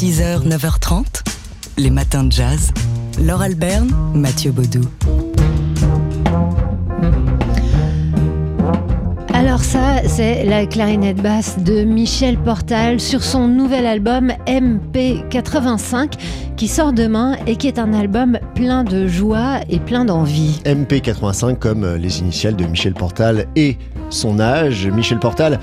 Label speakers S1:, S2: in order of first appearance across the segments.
S1: 6h, 9h30, les matins de jazz. Laure Alberne, Mathieu Baudou.
S2: Alors ça, c'est la clarinette basse de Michel Portal sur son nouvel album MP85 qui sort demain et qui est un album plein de joie et plein d'envie.
S3: MP85 comme les initiales de Michel Portal et son âge. Michel Portal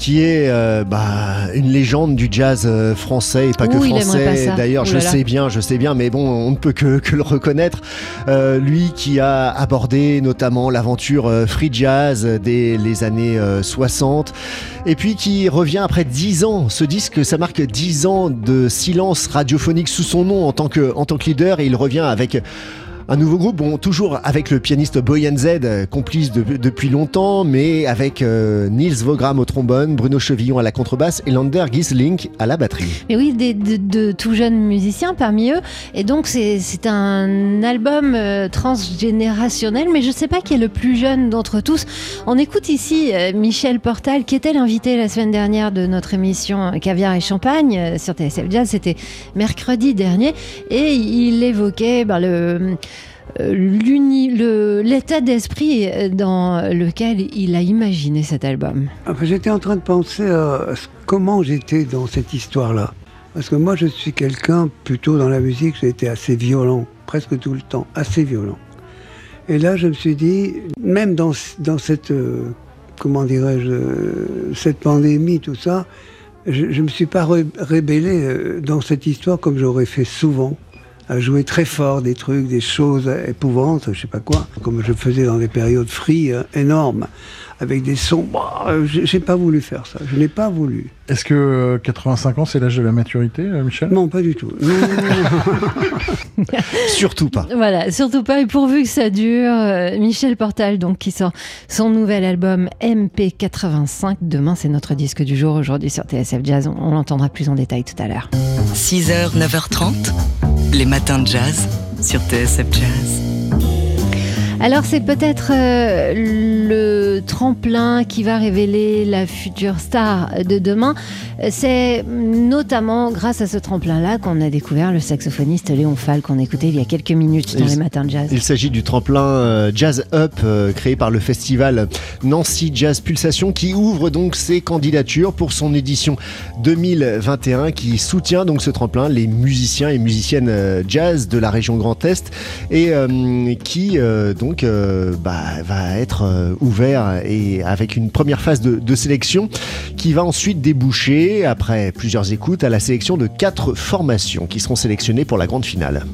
S3: qui est euh, bah, une légende du jazz euh, français et pas que
S2: Ouh,
S3: français. D'ailleurs, je sais bien, je sais bien, mais bon, on ne peut que, que le reconnaître. Euh, lui qui a abordé notamment l'aventure free jazz dès les années euh, 60, et puis qui revient après 10 ans. Ce disque, ça marque 10 ans de silence radiophonique sous son nom en tant que, en tant que leader, et il revient avec un nouveau groupe, bon, toujours avec le pianiste Boyan Z, euh, complice de- depuis longtemps, mais avec euh, Niels Vogram au trombone, Bruno Chevillon à la contrebasse et Lander Gisling à la batterie.
S2: Mais oui, des- de, tout jeunes musiciens parmi eux. Et donc c'est un album euh, transgénérationnel, mais je ne sais pas qui est le plus jeune d'entre tous. On écoute ici euh, Michel Portal, qui était l'invité la semaine dernière de notre émission Caviar et Champagne sur TSF Jazz. C'était mercredi dernier. Et il évoquait ben, le... euh, l'état d'esprit euh, dans lequel il a imaginé cet album.
S4: Enfin, j'étais en train de penser à comment j'étais dans cette histoire-là. Parce que moi, je suis quelqu'un, plutôt dans la musique, j'ai été assez violent, presque tout le temps, assez violent. Et là, je me suis dit, même dans, cette, euh, comment dirais-je, cette pandémie, tout ça, je ne me suis pas ré- rébellé dans cette histoire comme j'aurais fait souvent, jouer très fort des trucs, des choses épouvantes, je sais pas quoi, comme je faisais dans des périodes free euh, énormes, avec des sons. Bah, euh, j'ai pas voulu faire ça, je n'ai pas voulu.
S5: Est-ce que euh, 85 ans, c'est l'âge de la maturité, euh, Michel?
S4: Non, pas du tout. Non, non, non.
S3: Surtout pas.
S2: Voilà, surtout pas. Et pourvu que ça dure, euh, Michel Portal, donc, qui sort son nouvel album MP85. Demain, c'est notre disque du jour. Aujourd'hui, sur TSF Jazz, on, on l'entendra plus en détail tout à l'heure.
S1: 6h, 9h30, les matins de jazz sur TSF Jazz.
S2: Alors, c'est peut-être euh, le tremplin qui va révéler la future star de demain. C'est notamment grâce à ce tremplin-là qu'on a découvert le saxophoniste Léon Fall qu'on écoutait il y a quelques minutes dans
S3: Il-
S2: les matins de jazz.
S3: Il s'agit du tremplin euh, Jazz Up euh, créé par le festival Nancy Jazz Pulsation qui ouvre donc ses candidatures pour son édition 2021 qui soutient donc ce tremplin les musiciens et musiciennes jazz de la région Grand Est et qui euh, donc euh, bah, va être euh, ouvert et avec une première phase de, de sélection qui va ensuite déboucher après plusieurs écoutes à la sélection de quatre formations qui seront sélectionnées pour la grande finale.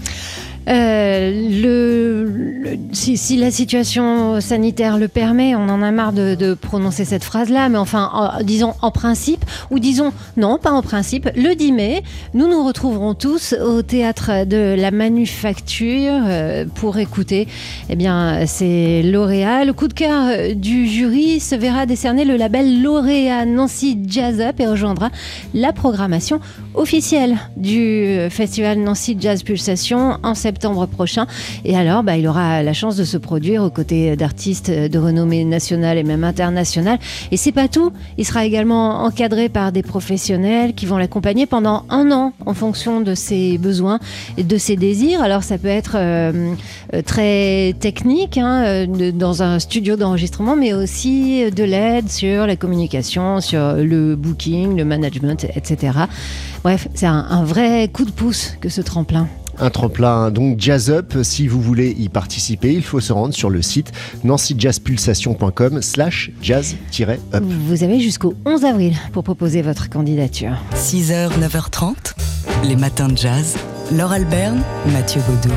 S2: Euh, si, la situation sanitaire le permet, on en a marre de, prononcer cette phrase-là, mais enfin, en- disons en principe, ou disons non, pas en principe, le 10 mai, nous nous retrouverons tous au théâtre de la Manufacture euh, pour écouter eh bien, ces lauréats. Le coup de cœur euh, du jury se verra décerner le label lauréat Nancy Jazz Up et rejoindra la programmation officielle du festival Nancy Jazz Pulsation en septembre prochain. Et alors, bah, il aura la chance de se produire aux côtés d'artistes de renommée nationale et même internationale. Et c'est pas tout. Il sera également encadré par des professionnels qui vont l'accompagner pendant un an en fonction de ses besoins et de ses désirs. Alors, ça peut être euh, euh, très technique hein, euh, dans un studio d'enregistrement, mais aussi de l'aide sur la communication, sur le booking, le management, etc. Bref, c'est un vrai coup de pouce que ce tremplin.
S3: Un tremplin donc Jazz Up. Si vous voulez y participer, il faut se rendre sur le site nancyjazzpulsation.com slash jazz-up.
S2: Vous avez jusqu'au 11 avril pour proposer votre candidature.
S1: 6h, 9h30, les matins de jazz. Laure Alberne, Mathieu Baudou.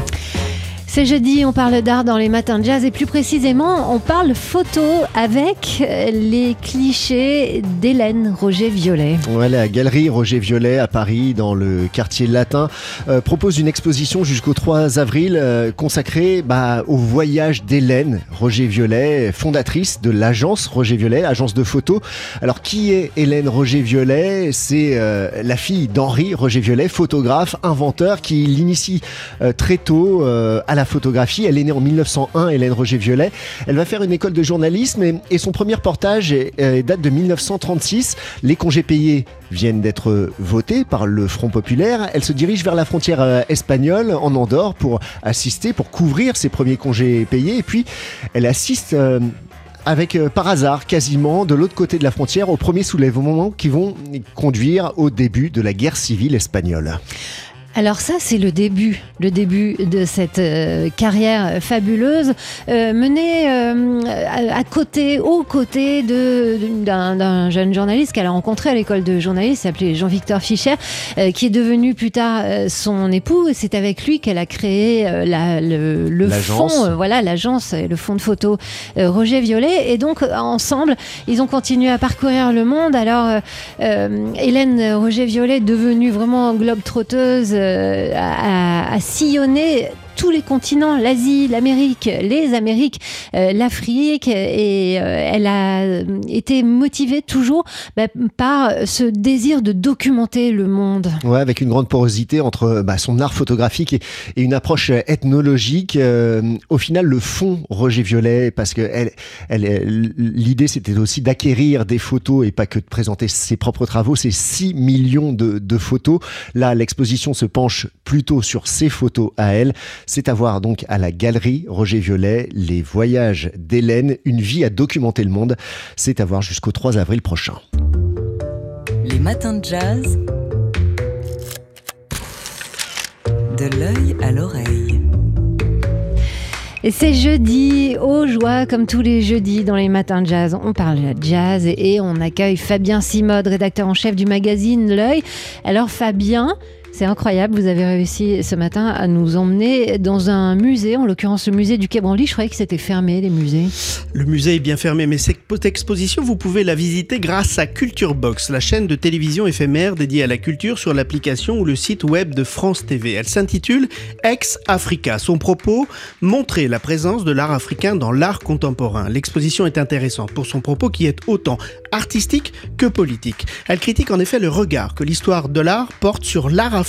S2: C'est jeudi, on parle d'art dans les matins de jazz et plus précisément, on parle photo avec euh, les clichés d'Hélène Roger Violet.
S3: Ouais, la galerie Roger Violet à Paris, dans le quartier latin, euh, propose une exposition jusqu'au 3 avril euh, consacrée bah, au voyage d'Hélène Roger Violet, fondatrice de l'agence Roger Violet, agence de photos. Alors, qui est Hélène Roger Violet? C'est euh, la fille d'Henri Roger Violet, photographe, inventeur, qui l'initie très tôt à la la photographie. Elle est née en 1901, Hélène Roger-Violet. Elle va faire une école de journalisme et, son premier reportage euh, date de 1936. Les congés payés viennent d'être votés par le Front Populaire. Elle se dirige vers la frontière euh, espagnole, en Andorre, pour assister, pour couvrir ses premiers congés payés. Et puis, elle assiste... euh, avec par hasard quasiment de l'autre côté de la frontière au premier soulèvement qui vont conduire au début de la guerre civile espagnole.
S2: Alors ça, c'est le début, le début de cette euh, carrière fabuleuse euh, menée euh, à, à côté, aux côtés de- d'un d'un jeune journaliste qu'elle a rencontré à l'école de journalisme, s'appelait Jean-Victor Fischer, euh, qui est devenu plus tard euh, son époux. Et C'est avec lui qu'elle a créé euh, la- le, le euh, voilà, l'agence, le fonds de photo euh, Roger Violet. Et donc ensemble, ils ont continué à parcourir le monde. Alors Hélène Roger Violet, devenue vraiment globe-trotteuse, euh, a, a sillonné tous les continents, l'Asie, l'Amérique, les Amériques, euh, l'Afrique, et euh, elle a euh, été motivée toujours bah, par ce désir de documenter le monde.
S3: Ouais, avec une grande porosité entre bah, son art photographique et, une approche ethnologique. Au final, le fond Roger Violet, parce que l'idée c'était aussi d'acquérir des photos et pas que de présenter ses propres travaux. C'est 6 millions de, de photos. Là, l'exposition se penche plutôt sur ses photos à elle. C'est à voir donc à la galerie Roger Violet, les voyages d'Hélène, une vie à documenter le monde. C'est à voir jusqu'au 3 avril prochain.
S1: Les matins de jazz. De l'œil à l'oreille.
S2: Et c'est jeudi, aux joie, comme tous les jeudis dans les matins de jazz. On parle jazz et, et on accueille Fabien Simode, rédacteur en chef du magazine L'œil. Alors Fabien, c'est incroyable, vous avez réussi ce matin à nous emmener dans un musée, en l'occurrence le musée du Quai Branly. Je croyais que c'était fermé, les musées.
S6: Le musée est bien fermé, mais cette exposition, vous pouvez la visiter grâce à Culture Box, la chaîne de télévision éphémère dédiée à la culture sur l'application ou le site web de France TV. Elle s'intitule Ex Africa. Son propos, montrer la présence de l'art africain dans l'art contemporain. L'exposition est intéressante pour son propos qui est autant artistique que politique. Elle critique en effet le regard que l'histoire de l'art porte sur l'art africain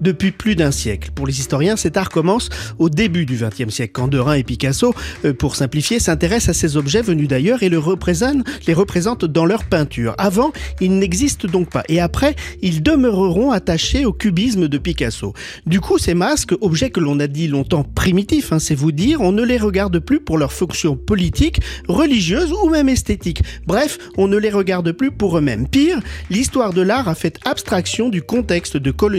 S6: depuis plus d'un siècle. Pour les historiens, cet art commence au début du XXe siècle, quand Derain et Picasso, euh, pour simplifier, s'intéressent à ces objets venus d'ailleurs et le représentent, les représentent dans leur peinture. Avant, ils n'existent donc pas. Et après, ils demeureront attachés au cubisme de Picasso. Du coup, ces masques, objets que l'on a dit longtemps primitifs, hein, c'est vous dire, on ne les regarde plus pour leur fonction politique, religieuse ou même esthétique. Bref, on ne les regarde plus pour eux-mêmes. Pire, l'histoire de l'art a fait abstraction du contexte de colonisation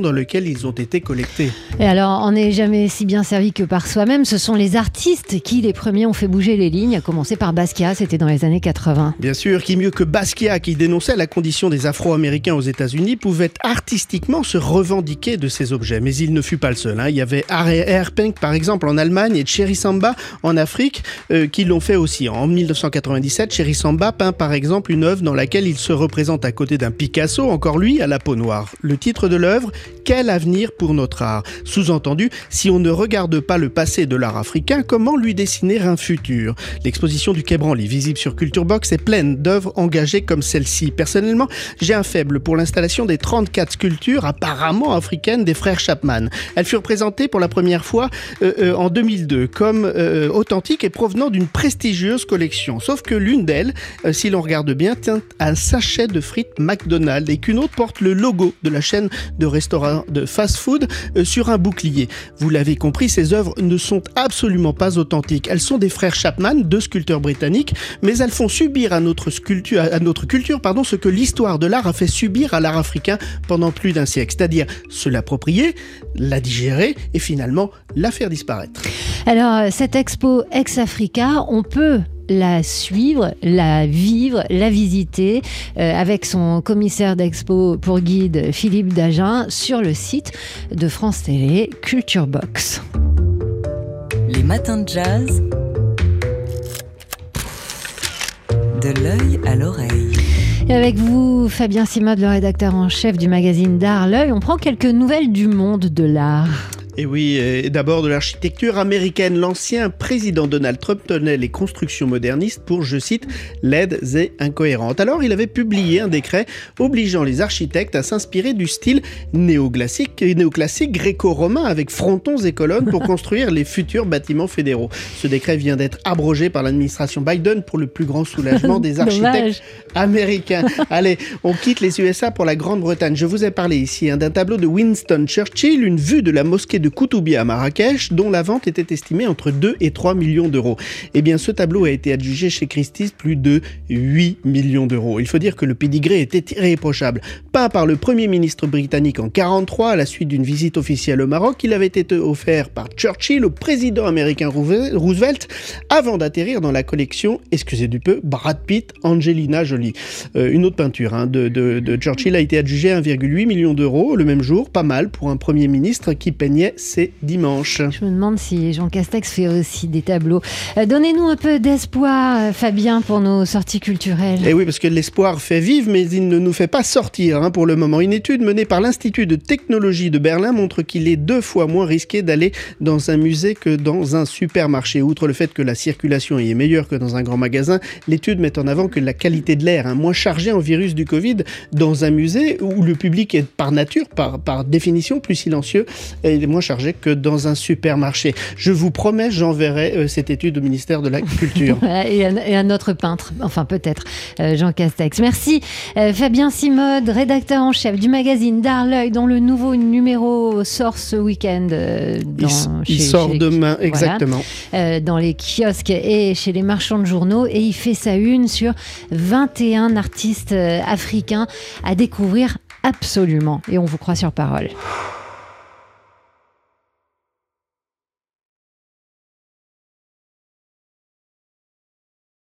S6: dans lequel ils ont été collectés.
S2: Et alors, on n'est jamais si bien servi que par soi-même. Ce sont les artistes qui, les premiers, ont fait bouger les lignes, à commencer par Basquiat, c'était dans les années 80.
S6: Bien sûr, qui mieux que Basquiat, qui dénonçait la condition des Afro-Américains aux États-Unis, pouvait artistiquement se revendiquer de ces objets. Mais il ne fut pas le seul. hein. Il y avait R.R. Pink, par exemple, en Allemagne, et Cherry Samba en Afrique, euh, qui l'ont fait aussi. En 1997, Cherry Samba peint par exemple une œuvre dans laquelle il se représente à côté d'un Picasso, encore lui, à la peau noire. Le titre de l'œuvre, Quel avenir pour notre art? Sous-entendu, si on ne regarde pas le passé de l'art africain, comment lui dessiner un futur? L'exposition du Quai visible sur Culture Box, est pleine d'œuvres engagées comme celle-ci. Personnellement, j'ai un faible pour l'installation des 34 sculptures apparemment africaines des frères Chapman. Elles furent présentées pour la première fois euh, euh, en 2002 comme euh, authentiques et provenant d'une prestigieuse collection. Sauf que l'une d'elles, si l'on regarde bien, tient un sachet de frites McDonald's et qu'une autre porte le logo de la chaîne de restaurants de fast-food euh, sur un bouclier. Vous l'avez compris, ces œuvres ne sont absolument pas authentiques. Elles sont des frères Chapman, deux sculpteurs britanniques, mais elles font subir à notre, sculpture, à notre culture pardon, ce que l'histoire de l'art a fait subir à l'art africain pendant plus d'un siècle, c'est-à-dire se l'approprier, la digérer et finalement la faire disparaître.
S2: Alors, cette expo Ex-Africa, on peut la suivre, la vivre, la visiter euh, avec son commissaire d'expo pour guide Philippe Dagen sur le site de France Télé Culture Box.
S1: Les matins de jazz. De l'œil à l'oreille.
S2: Et avec vous, Fabien Simode, le rédacteur en chef du magazine d'art L'œil, on prend quelques nouvelles du monde de l'art.
S6: Et oui, et d'abord de l'architecture américaine. L'ancien président Donald Trump tenait les constructions modernistes pour, je cite, laides et incohérentes. Alors il avait publié un décret obligeant les architectes à s'inspirer du style néoclassique, néoclassique gréco-romain avec frontons et colonnes pour construire les futurs bâtiments fédéraux. Ce décret vient d'être abrogé par l'administration Biden pour le plus grand soulagement des architectes américains. Allez, on quitte les USA pour la Grande-Bretagne. Je vous ai parlé ici hein, d'un tableau de Winston Churchill, une vue de la mosquée de Koutoubia à Marrakech, dont la vente était estimée entre 2 et 3 millions d'euros. Eh bien, ce tableau a été adjugé chez Christie's plus de 8 millions d'euros. Il faut dire que le pédigré était irréprochable. Peint par le premier ministre britannique en 43 à la suite d'une visite officielle au Maroc, il avait été offert par Churchill au président américain Roosevelt avant d'atterrir dans la collection, excusez du peu, Brad Pitt, Angelina Jolie. Euh, une autre peinture hein, de, de, de Churchill a été adjugée à 1,8 million d'euros le même jour, pas mal pour un premier ministre qui peignait ses dimanches.
S2: Je me demande si Jean Castex fait aussi des tableaux. Euh, Donnez-nous un peu d'espoir, euh, Fabien, pour nos sorties culturelles.
S6: Et oui, parce que l'espoir fait vivre, mais il ne nous fait pas sortir hein, pour le moment. Une étude menée par l'Institut de technologie de Berlin montre qu'il est deux fois moins risqué d'aller dans un musée que dans un supermarché. Outre le fait que la circulation y est meilleure que dans un grand magasin, l'étude met en avant que la qualité de l'air, hein, moins chargé en virus du Covid, dans un musée où le public est par nature, par, par définition, plus silencieux et moins chargé que dans un supermarché. Je vous promets, j'enverrai euh, cette étude au ministère de la Culture.
S2: Et, un, et un autre peintre, enfin peut-être, euh, Jean Castex. Merci euh, Fabien Simode, rédacteur en chef du magazine D'Arleuil, dont le nouveau numéro sort ce week-end.
S6: Il,
S2: chez-
S6: sort
S2: chez-
S6: demain, exactement.
S2: dans les kiosques et chez les marchands de journaux et il fait sa une sur 21 artistes africains à découvrir absolument et on vous croit sur parole.